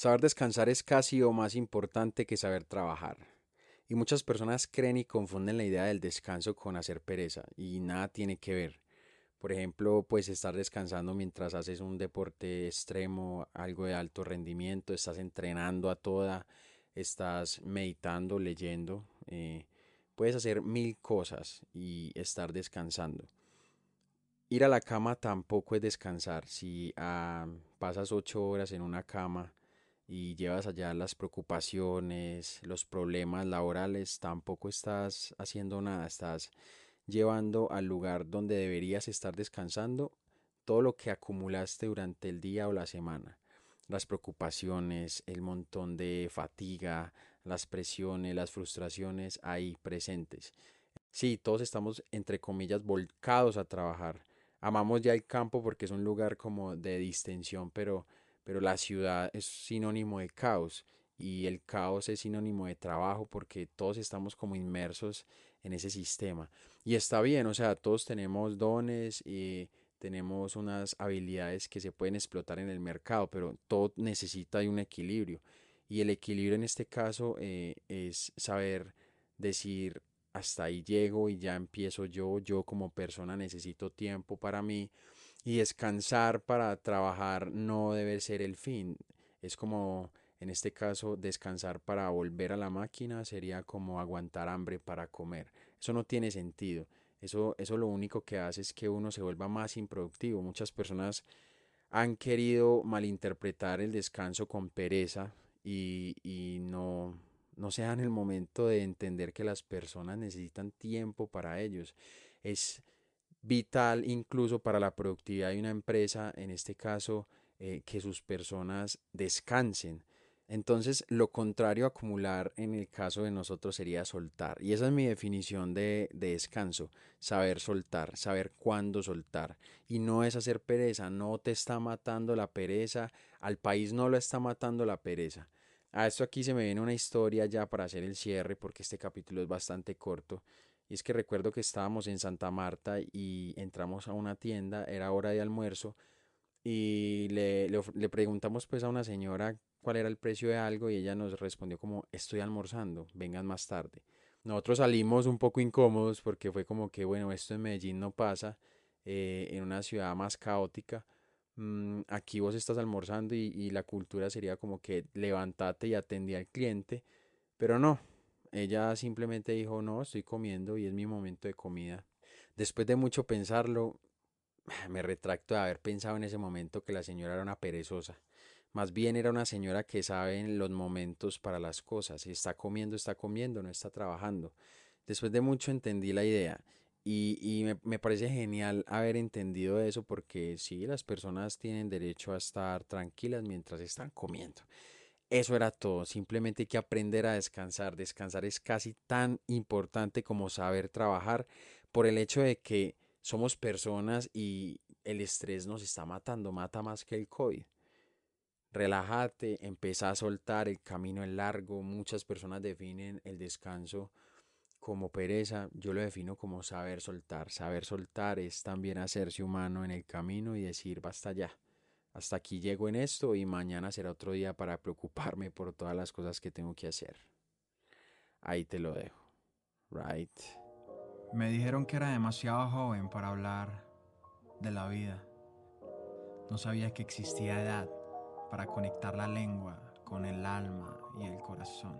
Saber descansar es casi o más importante que saber trabajar. Y muchas personas creen y confunden la idea del descanso con hacer pereza, y nada tiene que ver. Por ejemplo, pues estar descansando mientras haces un deporte extremo, algo de alto rendimiento, estás entrenando a toda, estás meditando, leyendo, eh, puedes hacer mil cosas y estar descansando. Ir a la cama tampoco es descansar. Si ah, pasas ocho horas en una cama y llevas allá las preocupaciones, los problemas laborales, tampoco estás haciendo nada, estás llevando al lugar donde deberías estar descansando todo lo que acumulaste durante el día o la semana. Las preocupaciones, el montón de fatiga, las presiones, las frustraciones ahí presentes. Sí, todos estamos, entre comillas, volcados a trabajar. Amamos ya el campo porque es un lugar como de distensión, pero pero la ciudad es sinónimo de caos y el caos es sinónimo de trabajo porque todos estamos como inmersos en ese sistema. Y está bien, o sea, todos tenemos dones y tenemos unas habilidades que se pueden explotar en el mercado, pero todo necesita de un equilibrio. Y el equilibrio en este caso eh, es saber decir hasta ahí llego y ya empiezo yo, yo como persona necesito tiempo para mí y descansar para trabajar no debe ser el fin. Es como, en este caso, descansar para volver a la máquina sería como aguantar hambre para comer. Eso no tiene sentido. Eso, eso lo único que hace es que uno se vuelva más improductivo. Muchas personas han querido malinterpretar el descanso con pereza y, y no, no se dan el momento de entender que las personas necesitan tiempo para ellos. Es vital incluso para la productividad de una empresa, en este caso, eh, que sus personas descansen. Entonces, lo contrario a acumular en el caso de nosotros sería soltar. Y esa es mi definición de, de, descanso, saber soltar, saber cuándo soltar. Y no es hacer pereza, no te está matando la pereza, al país no lo está matando la pereza. A esto aquí se me viene una historia ya para hacer el cierre, porque este capítulo es bastante corto. Y es que recuerdo que estábamos en Santa Marta y entramos a una tienda, era hora de almuerzo, y le, le, preguntamos pues a una señora cuál era el precio de algo y ella nos respondió como estoy almorzando, vengan más tarde. Nosotros salimos un poco incómodos porque fue como que bueno, esto en Medellín no pasa, eh, en una ciudad más caótica. Mm, aquí vos estás almorzando y, y la cultura sería como que levántate y atendí al cliente, pero no, ella simplemente dijo, no, estoy comiendo y es mi momento de comida. Después de mucho pensarlo, me retracto de haber pensado en ese momento que la señora era una perezosa. Más bien era una señora que sabe los momentos para las cosas. Si está comiendo, está comiendo, no está trabajando. Después de mucho entendí la idea y, y me, me, parece genial haber entendido eso porque sí, las personas tienen derecho a estar tranquilas mientras están comiendo. Eso era todo, simplemente hay que aprender a descansar. Descansar es casi tan importante como saber trabajar por el hecho de que somos personas y el estrés nos está matando, mata más que el COVID. Relájate, empieza a soltar, el camino es largo, muchas personas definen el descanso como pereza, yo lo defino como saber soltar. Saber soltar es también hacerse humano en el camino y decir basta ya hasta aquí llego en esto y mañana será otro día para preocuparme por todas las cosas que tengo que hacer. Ahí te lo dejo. Right. Me dijeron que era demasiado joven para hablar de la vida. No sabía que existía edad para conectar la lengua con el alma y el corazón.